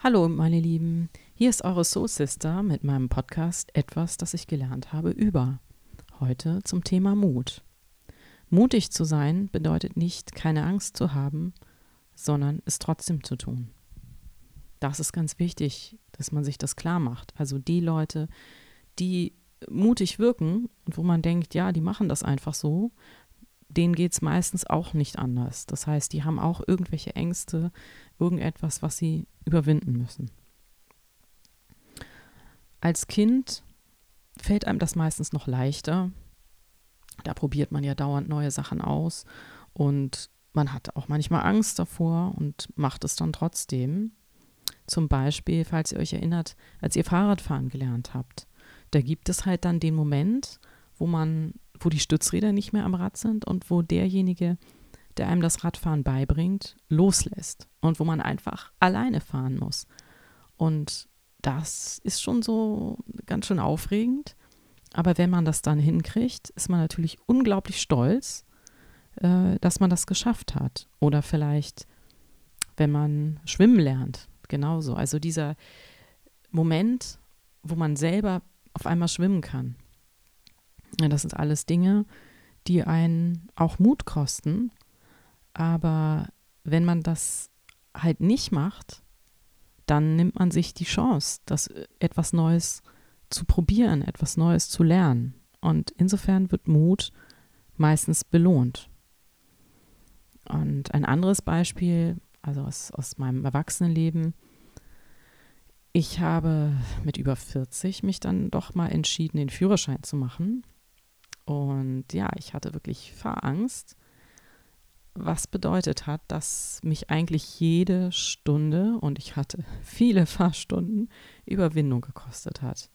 Hallo, meine Lieben. Hier ist eure Soul Sister mit meinem Podcast Etwas, das ich gelernt habe über. Heute zum Thema Mut. Mutig zu sein bedeutet nicht, keine Angst zu haben, sondern es trotzdem zu tun. Das ist ganz wichtig, dass man sich das klar macht. Also die Leute, die mutig wirken und wo man denkt, ja, die machen das einfach so, denen geht es meistens auch nicht anders. Das heißt, die haben auch irgendwelche Ängste, irgendetwas, was sie überwinden müssen. Als Kind fällt einem das meistens noch leichter. Da probiert man ja dauernd neue Sachen aus und man hat auch manchmal Angst davor und macht es dann trotzdem. Zum Beispiel, falls ihr euch erinnert, als ihr Fahrradfahren gelernt habt, da gibt es halt dann den Moment, wo man wo die Stützräder nicht mehr am Rad sind und wo derjenige, der einem das Radfahren beibringt, loslässt und wo man einfach alleine fahren muss. Und das ist schon so ganz schön aufregend. Aber wenn man das dann hinkriegt, ist man natürlich unglaublich stolz, äh, dass man das geschafft hat. Oder vielleicht, wenn man schwimmen lernt, genauso. Also dieser Moment, wo man selber auf einmal schwimmen kann. Ja, das sind alles Dinge, die einen auch Mut kosten. Aber wenn man das halt nicht macht, dann nimmt man sich die Chance, das äh, etwas Neues zu probieren, etwas Neues zu lernen. Und insofern wird Mut meistens belohnt. Und ein anderes Beispiel, also aus, aus meinem Erwachsenenleben, ich habe mit über 40 mich dann doch mal entschieden, den Führerschein zu machen. Und ja, ich hatte wirklich Fahrangst, was bedeutet hat, dass mich eigentlich jede Stunde, und ich hatte viele Fahrstunden, Überwindung gekostet hat.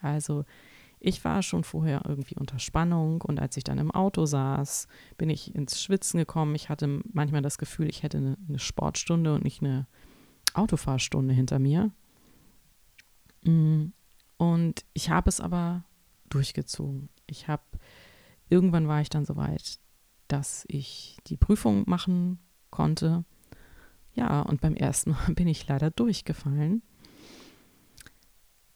Also ich war schon vorher irgendwie unter Spannung und als ich dann im Auto saß, bin ich ins Schwitzen gekommen. Ich hatte manchmal das Gefühl, ich hätte eine, eine Sportstunde und nicht eine Autofahrstunde hinter mir. Mm, und ich habe es aber durchgezogen. Ich habe, irgendwann war ich dann so weit, dass ich die Prüfung machen konnte. Ja, und beim ersten Mal bin ich leider durchgefallen.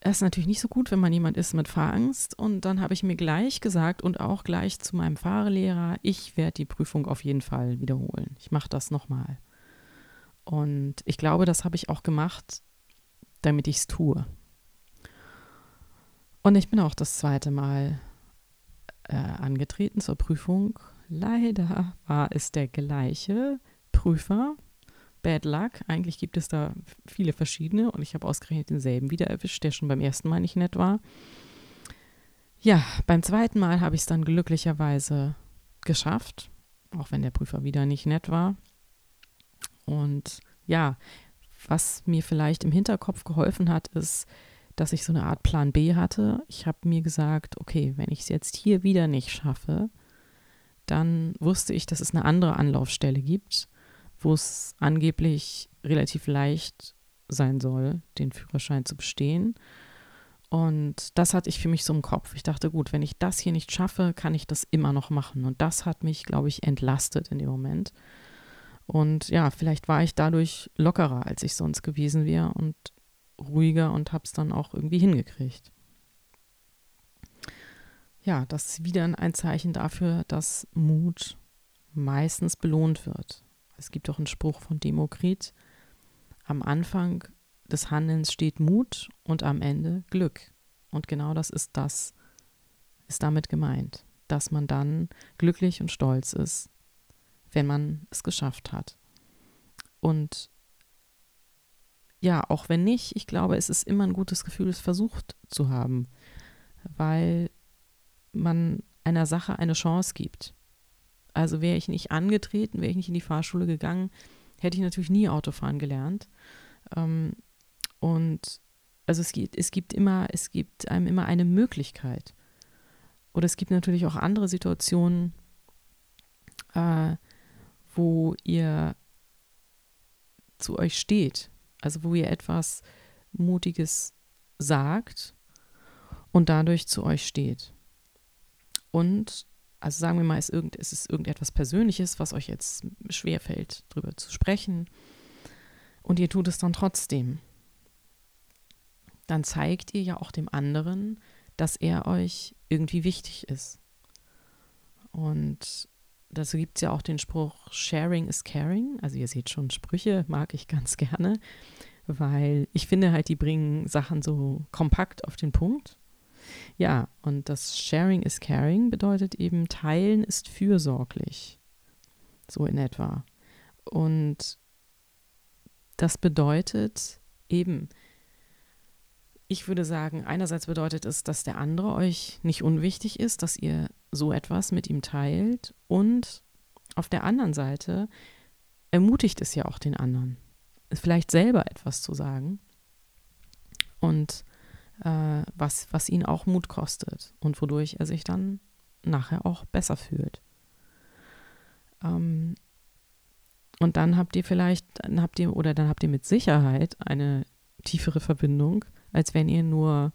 Es ist natürlich nicht so gut, wenn man jemand ist mit Fahrangst. Und dann habe ich mir gleich gesagt und auch gleich zu meinem Fahrlehrer, ich werde die Prüfung auf jeden Fall wiederholen. Ich mache das nochmal. Und ich glaube, das habe ich auch gemacht, damit ich es tue. Und ich bin auch das zweite Mal äh, angetreten zur Prüfung. Leider war es der gleiche Prüfer. Bad Luck. Eigentlich gibt es da viele verschiedene und ich habe ausgerechnet denselben wieder erwischt, der schon beim ersten Mal nicht nett war. Ja, beim zweiten Mal habe ich es dann glücklicherweise geschafft, auch wenn der Prüfer wieder nicht nett war. Und ja, was mir vielleicht im Hinterkopf geholfen hat, ist, dass ich so eine Art Plan B hatte. Ich habe mir gesagt, okay, wenn ich es jetzt hier wieder nicht schaffe, dann wusste ich, dass es eine andere Anlaufstelle gibt, wo es angeblich relativ leicht sein soll, den Führerschein zu bestehen. Und das hatte ich für mich so im Kopf. Ich dachte, gut, wenn ich das hier nicht schaffe, kann ich das immer noch machen. Und das hat mich, glaube ich, entlastet in dem Moment. Und ja, vielleicht war ich dadurch lockerer, als ich sonst gewesen wäre. Und ruhiger und habe es dann auch irgendwie hingekriegt. Ja, das ist wieder ein Zeichen dafür, dass Mut meistens belohnt wird. Es gibt auch einen Spruch von Demokrit, am Anfang des Handelns steht Mut und am Ende Glück. Und genau das ist das, ist damit gemeint, dass man dann glücklich und stolz ist, wenn man es geschafft hat. Und ja, auch wenn nicht, ich glaube, es ist immer ein gutes Gefühl, es versucht zu haben, weil man einer Sache eine Chance gibt. Also wäre ich nicht angetreten, wäre ich nicht in die Fahrschule gegangen, hätte ich natürlich nie Autofahren gelernt. Ähm, und also es gibt, es gibt immer, es gibt einem immer eine Möglichkeit. Oder es gibt natürlich auch andere Situationen, äh, wo ihr zu euch steht also wo ihr etwas Mutiges sagt und dadurch zu euch steht. Und, also sagen wir mal, es, irgend, es ist irgendetwas Persönliches, was euch jetzt schwerfällt, darüber zu sprechen. Und ihr tut es dann trotzdem. dann zeigt ihr ja auch dem anderen, dass er euch irgendwie wichtig ist. Und dazu gibt es ja auch den Spruch, Sharing is Caring. Also ihr seht schon, Sprüche mag ich ganz gerne, weil ich finde halt, die bringen Sachen so kompakt auf den Punkt. Ja, und das Sharing is Caring bedeutet eben, Teilen ist fürsorglich. So in etwa. Und das bedeutet eben, ich würde sagen, einerseits bedeutet es, dass der andere euch nicht unwichtig ist, dass ihr so etwas mit ihm teilt und auf der anderen Seite ermutigt es ja auch den anderen, vielleicht selber etwas zu sagen und äh, was, was ihn auch Mut kostet und wodurch er sich dann nachher auch besser fühlt. Ähm, und dann habt ihr vielleicht, dann habt ihr, oder dann habt ihr mit Sicherheit eine tiefere Verbindung, als wenn ihr nur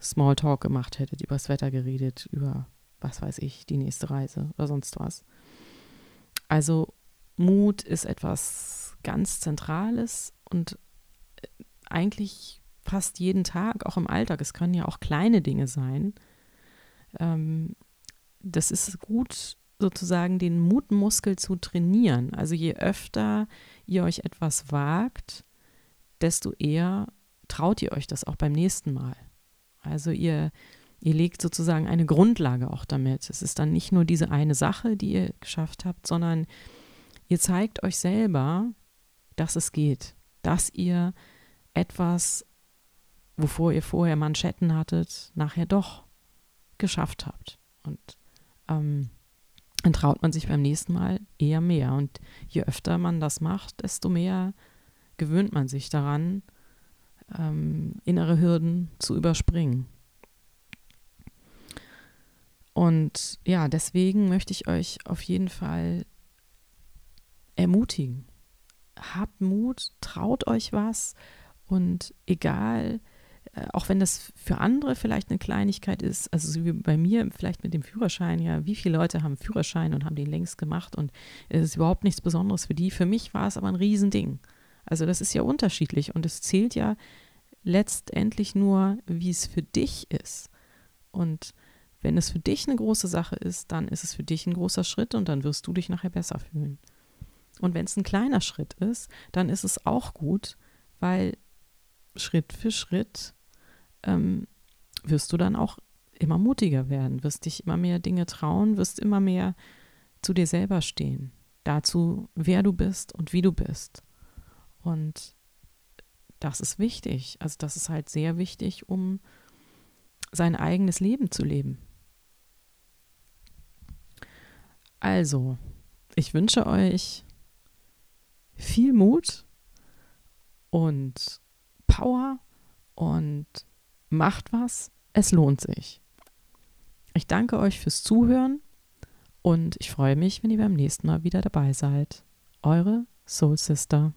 Smalltalk gemacht hättet, über das Wetter geredet, über was weiß ich, die nächste Reise oder sonst was. Also Mut ist etwas ganz Zentrales und äh, eigentlich fast jeden Tag, auch im Alltag. Es können ja auch kleine Dinge sein. Ähm, das ist gut, sozusagen den Mutmuskel zu trainieren. Also je öfter ihr euch etwas wagt, desto eher traut ihr euch das auch beim nächsten Mal. Also ihr, ihr legt sozusagen eine Grundlage auch damit. Es ist dann nicht nur diese eine Sache, die ihr geschafft habt, sondern ihr zeigt euch selber, dass es geht, dass ihr etwas, wovor ihr vorher Manschetten hattet, nachher doch geschafft habt. Und ähm, dann traut man sich beim nächsten Mal eher mehr. Und je öfter man das macht, desto mehr gewöhnt man sich daran, ähm, innere Hürden zu überspringen. Und ja, deswegen möchte ich euch auf jeden Fall ermutigen. Habt Mut, traut euch was und egal, auch wenn das für andere vielleicht eine Kleinigkeit ist, also so wie bei mir vielleicht mit dem Führerschein, ja, wie viele Leute haben Führerschein und haben den längst gemacht und es ist überhaupt nichts Besonderes für die. Für mich war es aber ein Riesending. Also das ist ja unterschiedlich und es zählt ja letztendlich nur, wie es für dich ist. Und wenn es für dich eine große Sache ist, dann ist es für dich ein großer Schritt und dann wirst du dich nachher besser fühlen. Und wenn es ein kleiner Schritt ist, dann ist es auch gut, weil Schritt für Schritt ähm, wirst du dann auch immer mutiger werden, wirst dich immer mehr Dinge trauen, wirst immer mehr zu dir selber stehen, dazu, wer du bist und wie du bist. Und das ist wichtig. Also das ist halt sehr wichtig, um sein eigenes Leben zu leben. Also, ich wünsche euch viel Mut und Power und macht was. Es lohnt sich. Ich danke euch fürs Zuhören und ich freue mich, wenn ihr beim nächsten Mal wieder dabei seid. Eure Soul Sister.